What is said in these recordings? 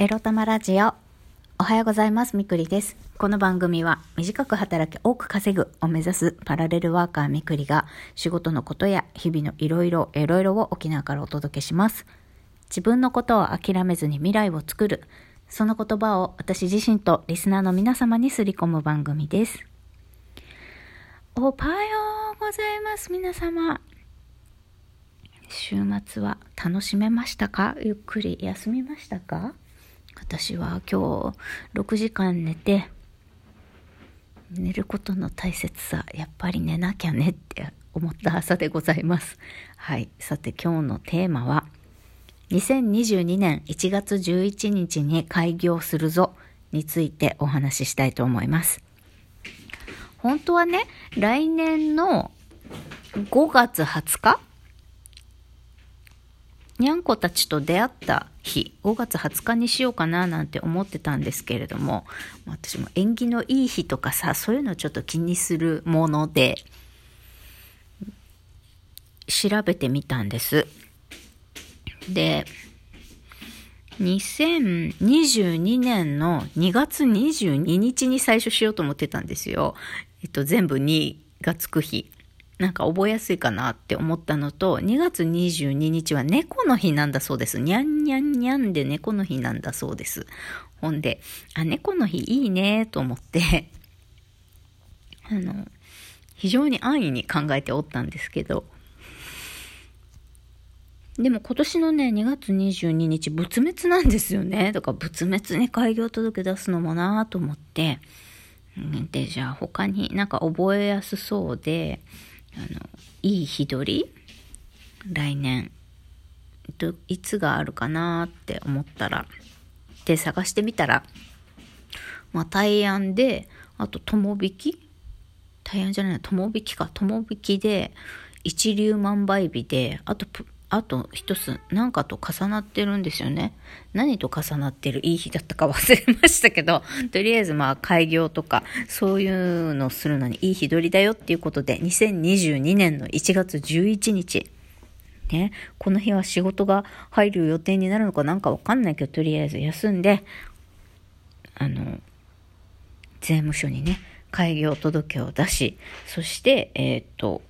エロ玉ラジオ。おはようございます。みくりです。この番組は短く働き多く稼ぐを目指すパラレルワーカーみくりが仕事のことや日々のいろいろいろいろを沖縄からお届けします。自分のことを諦めずに未来を作る。その言葉を私自身とリスナーの皆様にすり込む番組です。おはようございます。皆様。週末は楽しめましたか？ゆっくり休みましたか？私は今日6時間寝て寝ることの大切さやっぱり寝なきゃねって思った朝でございます。はい。さて今日のテーマは2022年1月11日に開業するぞについてお話ししたいと思います。本当はね来年の5月20日にゃんこたちと出会った日、5月20日にしようかななんて思ってたんですけれども、私も縁起のいい日とかさ、そういうのちょっと気にするもので、調べてみたんです。で、2022年の2月22日に最初しようと思ってたんですよ。えっと、全部2がつく日。なんか覚えやすいかなって思ったのと、2月22日は猫の日なんだそうです。にゃんにゃんにゃんで猫の日なんだそうです。ほんで、あ、猫の日いいねと思って、あの、非常に安易に考えておったんですけど、でも今年のね、2月22日、仏滅なんですよね。だか仏滅に開業届出すのもなと思って、で、じゃあ他になんか覚えやすそうで、あの、いい日取り？来年、どいつがあるかなって思ったら、で、探してみたら、まあ、大安で、あと、友引き？大安じゃない、友引きか、友引きで、一粒万倍日で、あと、あと一つ、なんかと重なってるんですよね。何と重なってる？いい日だったか忘れましたけど、とりあえずまあ開業とか、そういうのするのにいい日取りだよっていうことで、2022年の1月11日、ね、この日は仕事が入る予定になるのかなんかわかんないけど、とりあえず休んで、あの、税務署にね、開業届を出し、そして、えっ、と、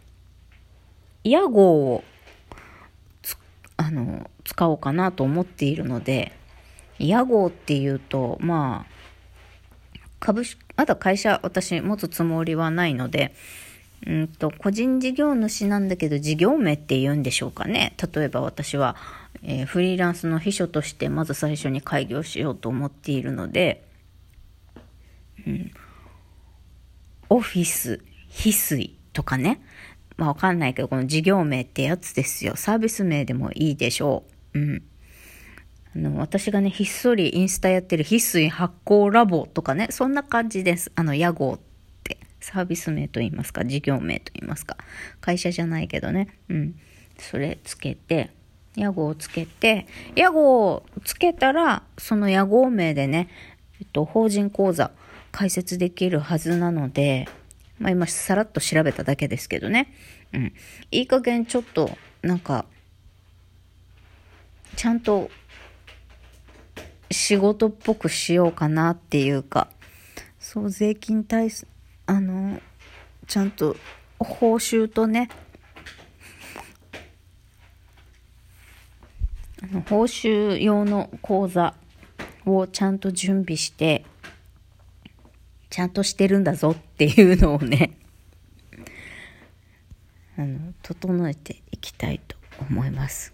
屋号をあの、使おうかなと思っているので、屋号っていうと、まあ、株式、まだ会社私持つつもりはないので、うんと、個人事業主なんだけど事業名って言うんでしょうかね。例えば私は、えー、フリーランスの秘書としてまず最初に開業しようと思っているので、うん、オフィス、翡翠とかね。まあわかんないけど、この事業名ってやつですよ。サービス名でもいいでしょう。うん。あの、私がね、ひっそりインスタやってる翡翠発酵ラボとかね、そんな感じです。あの、屋号って。サービス名と言いますか、事業名と言いますか。会社じゃないけどね。うん。それつけて、屋号をつけて、屋号をつけたら、その屋号名でね、えっと、法人口座開設できるはずなので、まあ今さらっと調べただけですけどね。うん。いい加減ちょっと、なんか、ちゃんと仕事っぽくしようかなっていうか、そう、税金対、あの、ちゃんと報酬とね、報酬用の口座をちゃんと準備して、ちゃんとしてるんだぞっていうのをね、あの、整えていきたいと思います。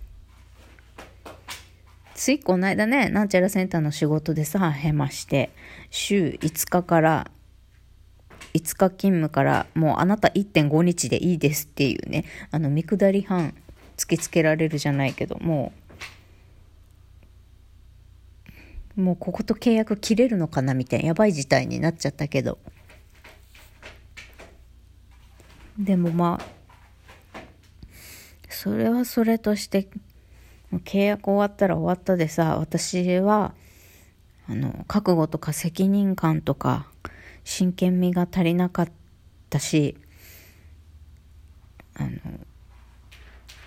ついこの間ね、なんちゃらセンターの仕事でさ、へまして、週5日から、5日勤務から、もうあなた1.5日でいいですっていうね、あの、見下り班突きつけられるじゃないけど、もう、もうここと契約切れるのかなみたいなやばい事態になっちゃったけど。でもまあそれはそれとして契約終わったら終わったでさ私はあの覚悟とか責任感とか真剣味が足りなかったしあの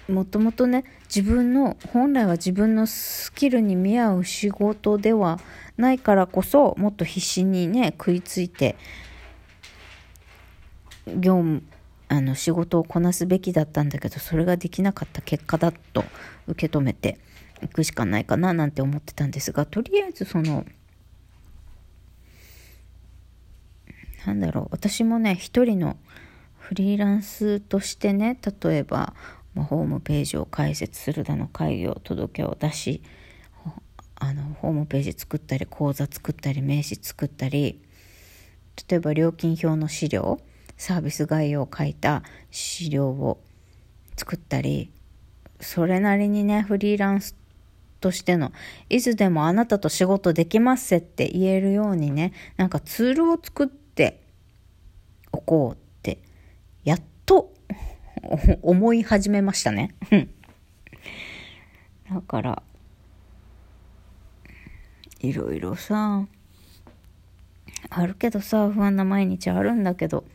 もともとね自分の本来は自分のスキルに見合う仕事ではないからこそもっと必死にね食いついて業務あの仕事をこなすべきだったんだけどそれができなかった結果だと受け止めていくしかないかななんて思ってたんですがとりあえずそのなんだろう私もね一人のフリーランスとしてね例えば、まあ、ホームページを開設するだの開業届けを出しあのホームページ作ったり講座作ったり名刺作ったり例えば料金表の資料サービス概要を書いた資料を作ったりそれなりにねフリーランスとしてのいつでもあなたと仕事できますって言えるようにねなんかツールを作っておこうってやっと 思い始めましたね。だからいろいろさあるけどさ不安な毎日あるんだけど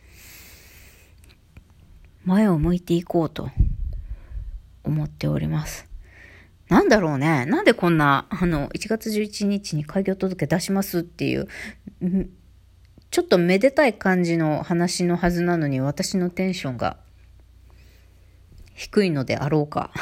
前を向いていこうと思っております。なんだろうね。なんでこんな、あの、1月11日に開業届出しますっていう、ちょっとめでたい感じの話のはずなのに私のテンションが低いのであろうか。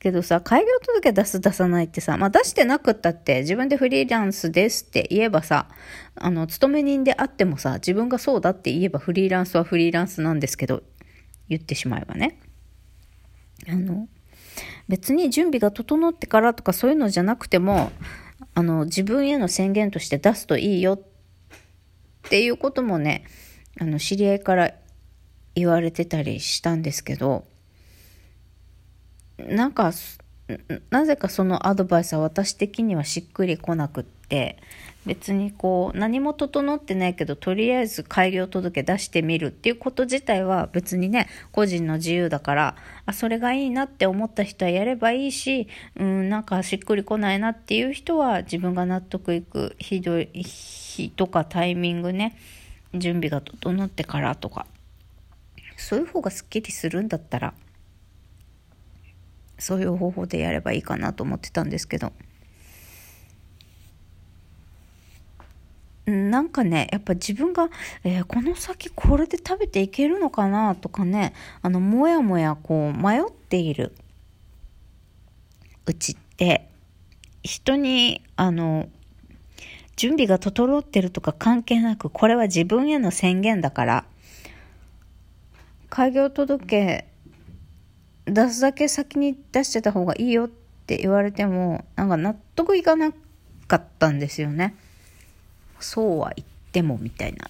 けどさ、開業届出す出さないってさ、まあ出してなくったって自分でフリーランスですって言えばさ、あの、勤め人であってもさ、自分がそうだって言えばフリーランスはフリーランスなんですけど、言ってしまえばね。あの、別に準備が整ってからとかそういうのじゃなくても、あの、自分への宣言として出すといいよっていうこともね、あの、知り合いから言われてたりしたんですけど、なんかなぜかそのアドバイスは私的にはしっくりこなくって別にこう何も整ってないけどとりあえず開業届出してみるっていうこと自体は別にね個人の自由だからあそれがいいなって思った人はやればいいしうんなんかしっくりこないなっていう人は自分が納得いくひどい日とかタイミングね準備が整ってからとかそういう方がすっきりするんだったらそういう方法でやればいいかなと思ってたんですけど。なんかねやっぱ自分が、えー、この先これで食べていけるのかなとかねあのもやもやこう迷っているうちって人にあの準備が整ってるとか関係なくこれは自分への宣言だから開業届出すだけ先に出してた方がいいよって言われても、なんか納得いかなかったんですよね。そうは言ってもみたいな。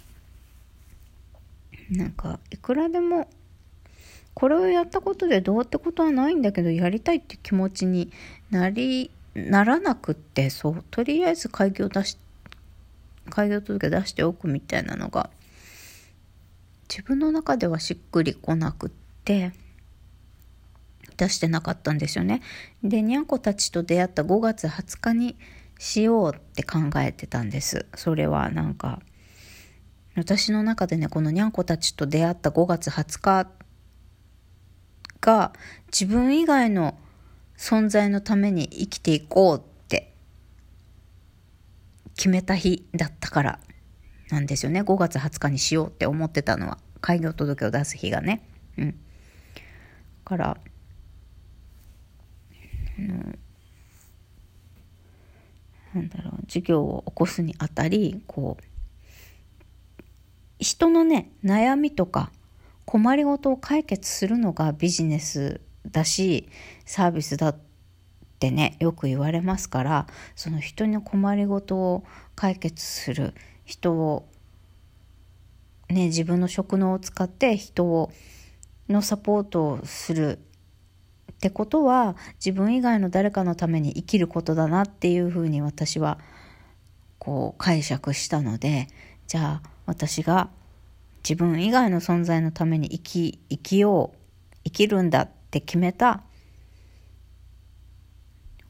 なんか、いくらでも、これをやったことでどうってことはないんだけど、やりたいって気持ちになり、ならなくって、そう、とりあえず開業出し、開業届出しておくみたいなのが、自分の中ではしっくりこなくって、出してなかったんですよね。で、にゃんこたちと出会った5月20日にしようって考えてたんです。それはなんか、私の中でね、このにゃんこたちと出会った5月20日が自分以外の存在のために生きていこうって決めた日だったからなんですよね。5月20日にしようって思ってたのは。開業届を出す日がね。うん。から、のなんだろう授業を起こすにあたりこう人のね悩みとか困りごとを解決するのがビジネスだしサービスだってねよく言われますからその人の困りごとを解決する人をね自分の職能を使って人をのサポートをするってことは自分以外の誰かのために生きることだなっていうふうに私はこう解釈したのでじゃあ私が自分以外の存在のために生き生きよう生きるんだって決めた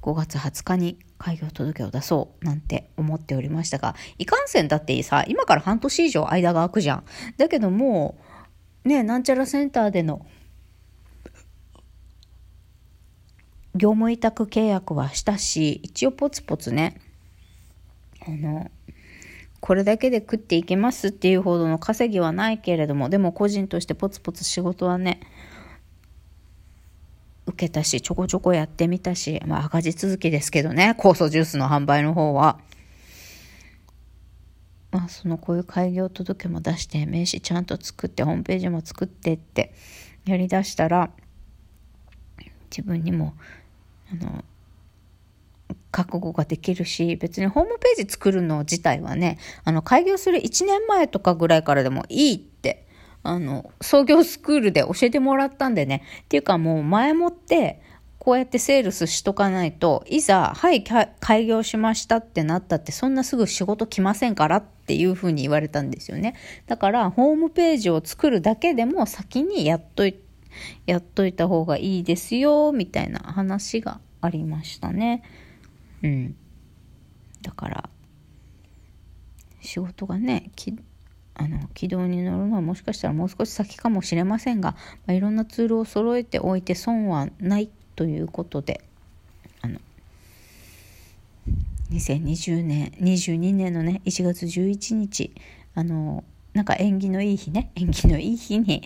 5月20日に開業届を出そうなんて思っておりましたがいかんせんだってさ今から半年以上間が空くじゃん。だけどもうねなんちゃらセンターでの業務委託契約はしたし、一応ポツポツね、あの、これだけで食っていけますっていうほどの稼ぎはないけれども、でも個人としてポツポツ仕事はね、受けたし、ちょこちょこやってみたし、まあ赤字続きですけどね、酵素ジュースの販売の方は。まあそのこういう開業届も出して、名刺ちゃんと作って、ホームページも作ってってやりだしたら、自分にも、あの、覚悟ができるし、別にホームページ作るの自体はね、あの、開業する1年前とかぐらいからでもいいって、あの、創業スクールで教えてもらったんでね。っていうかもう前もって、こうやってセールスしとかないと、いざ、はい、開業しましたってなったって、そんなすぐ仕事来ませんからっていうふうに言われたんですよね。だから、ホームページを作るだけでも先にやっとい、やっといた方がいいですよ、みたいな話がありましたね。うん。だから、仕事がね、あの軌道に乗るのはもしかしたらもう少し先かもしれませんが、まあ、いろんなツールを揃えておいて損はないということであの2020年22年のね1月11日あのなんか縁起のいい日ね縁起のいい日に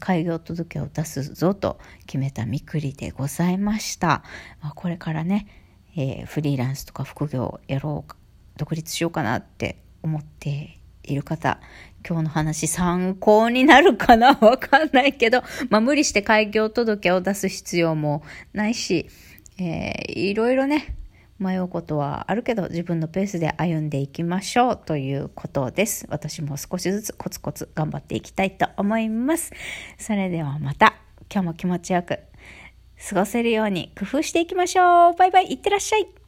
開業届を出すぞと決めたみくりでございました、まあ、これからねえー、フリーランスとか副業やろうか独立しようかなって思っている方、今日の話参考になるかな？わかんないけど、まあ無理して開業届を出す必要もないし、えー、いろいろね、迷うことはあるけど自分のペースで歩んでいきましょうということです。私も少しずつコツコツ頑張っていきたいと思います。それではまた今日も気持ちよく過ごせるように工夫していきましょう。バイバイ、いってらっしゃい。